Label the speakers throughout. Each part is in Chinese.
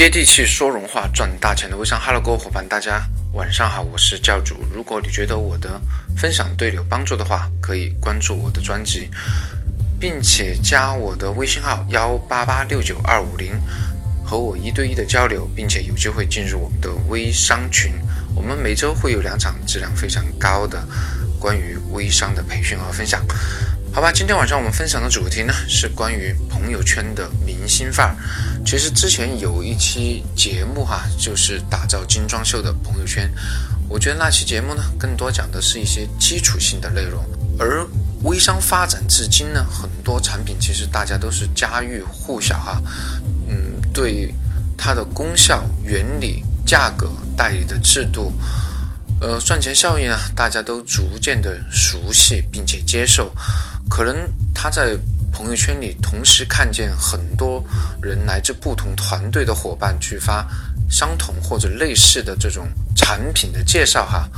Speaker 1: 接地气说人话赚大钱的微商，Hello，各位伙伴，大家晚上好，我是教主。如果你觉得我的分享对你有帮助的话，可以关注我的专辑，并且加我的微信号幺八八六九二五零，和我一对一的交流，并且有机会进入我们的微商群。我们每周会有两场质量非常高的关于微商的培训和分享。好吧，今天晚上我们分享的主题呢是关于朋友圈的明星范儿。其实之前有一期节目哈，就是打造精装秀的朋友圈。我觉得那期节目呢，更多讲的是一些基础性的内容。而微商发展至今呢，很多产品其实大家都是家喻户晓哈。嗯，对它的功效、原理、价格、代理的制度。呃，赚钱效应啊，大家都逐渐的熟悉并且接受。可能他在朋友圈里同时看见很多人来自不同团队的伙伴去发相同或者类似的这种产品的介绍哈。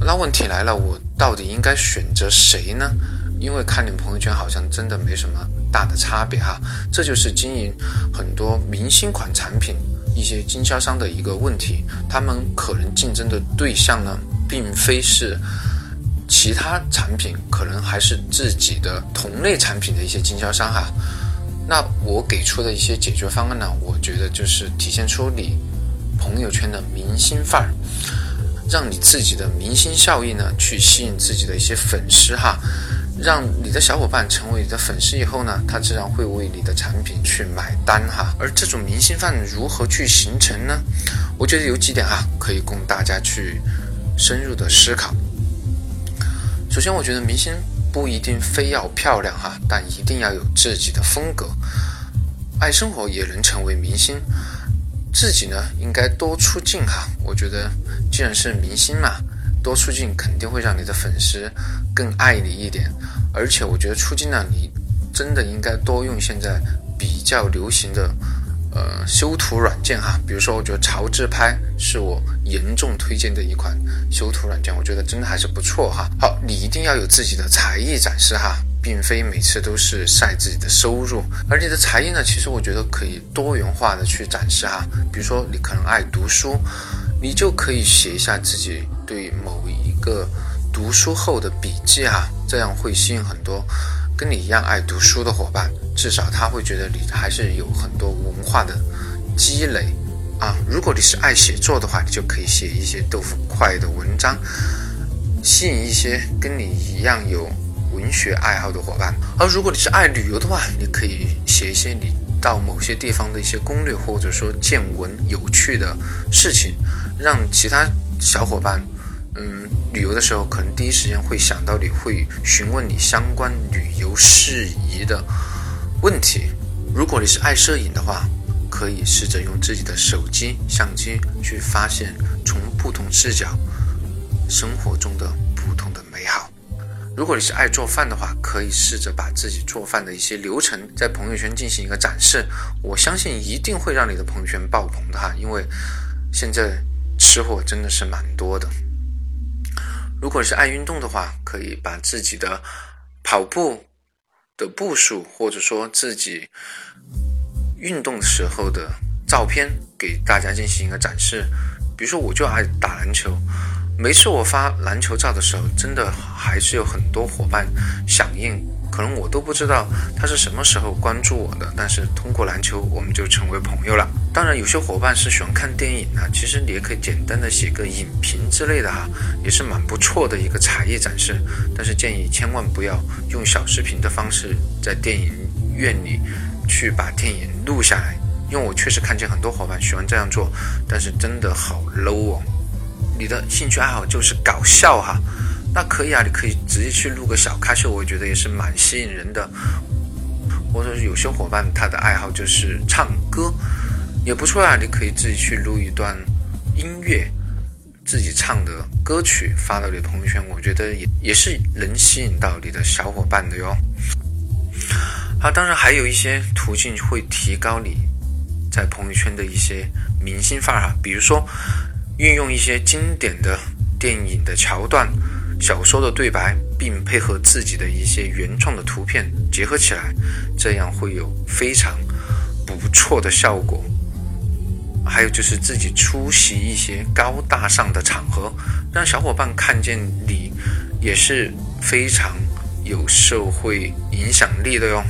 Speaker 1: 那问题来了，我到底应该选择谁呢？因为看你们朋友圈好像真的没什么大的差别哈。这就是经营很多明星款产品。一些经销商的一个问题，他们可能竞争的对象呢，并非是其他产品，可能还是自己的同类产品的一些经销商哈。那我给出的一些解决方案呢，我觉得就是体现出你朋友圈的明星范儿，让你自己的明星效应呢，去吸引自己的一些粉丝哈。让你的小伙伴成为你的粉丝以后呢，他自然会为你的产品去买单哈。而这种明星范如何去形成呢？我觉得有几点啊，可以供大家去深入的思考。首先，我觉得明星不一定非要漂亮哈，但一定要有自己的风格。爱生活也能成为明星，自己呢应该多出镜哈。我觉得既然是明星嘛。多出镜肯定会让你的粉丝更爱你一点，而且我觉得出镜呢，你真的应该多用现在比较流行的呃修图软件哈，比如说我觉得潮自拍是我严重推荐的一款修图软件，我觉得真的还是不错哈。好，你一定要有自己的才艺展示哈，并非每次都是晒自己的收入，而你的才艺呢，其实我觉得可以多元化的去展示哈，比如说你可能爱读书。你就可以写一下自己对某一个读书后的笔记哈，这样会吸引很多跟你一样爱读书的伙伴，至少他会觉得你还是有很多文化的积累啊。如果你是爱写作的话，你就可以写一些豆腐块的文章，吸引一些跟你一样有文学爱好的伙伴。而如果你是爱旅游的话，你可以写一些你到某些地方的一些攻略，或者说见闻有趣的事情。让其他小伙伴，嗯，旅游的时候可能第一时间会想到你，会询问你相关旅游事宜的问题。如果你是爱摄影的话，可以试着用自己的手机相机去发现从不同视角生活中的不同的美好。如果你是爱做饭的话，可以试着把自己做饭的一些流程在朋友圈进行一个展示。我相信一定会让你的朋友圈爆棚的哈，因为现在。吃货真的是蛮多的。如果是爱运动的话，可以把自己的跑步的步数，或者说自己运动时候的照片，给大家进行一个展示。比如说，我就爱打篮球，每次我发篮球照的时候，真的还是有很多伙伴响应。可能我都不知道他是什么时候关注我的，但是通过篮球我们就成为朋友了。当然，有些伙伴是喜欢看电影的，其实你也可以简单的写个影评之类的哈，也是蛮不错的一个才艺展示。但是建议千万不要用小视频的方式在电影院里去把电影录下来，因为我确实看见很多伙伴喜欢这样做，但是真的好 low 哦。你的兴趣爱好就是搞笑哈。那可以啊，你可以直接去录个小咖秀，我觉得也是蛮吸引人的。或者是有些伙伴他的爱好就是唱歌，也不错啊，你可以自己去录一段音乐，自己唱的歌曲发到你的朋友圈，我觉得也也是能吸引到你的小伙伴的哟。好，当然还有一些途径会提高你在朋友圈的一些明星范儿哈，比如说运用一些经典的电影的桥段。小说的对白，并配合自己的一些原创的图片结合起来，这样会有非常不错的效果。还有就是自己出席一些高大上的场合，让小伙伴看见你也是非常有社会影响力的哟。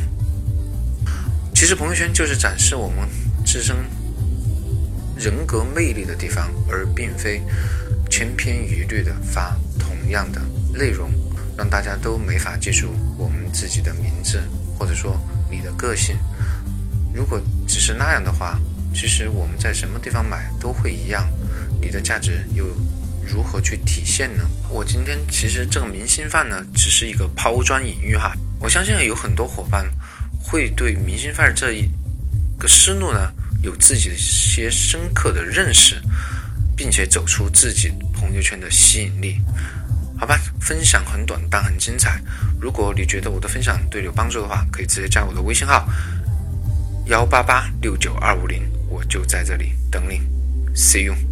Speaker 1: 其实朋友圈就是展示我们自身人格魅力的地方，而并非千篇一律的发同样的内容，让大家都没法记住我们自己的名字，或者说你的个性。如果只是那样的话，其实我们在什么地方买都会一样，你的价值又如何去体现呢？我今天其实这个明星范呢，只是一个抛砖引玉哈。我相信有很多伙伴会对明星范这一个思路呢，有自己的一些深刻的认识，并且走出自己朋友圈的吸引力。好吧，分享很短但很精彩。如果你觉得我的分享对你有帮助的话，可以直接加我的微信号。幺八八六九二五零，我就在这里等你，See you。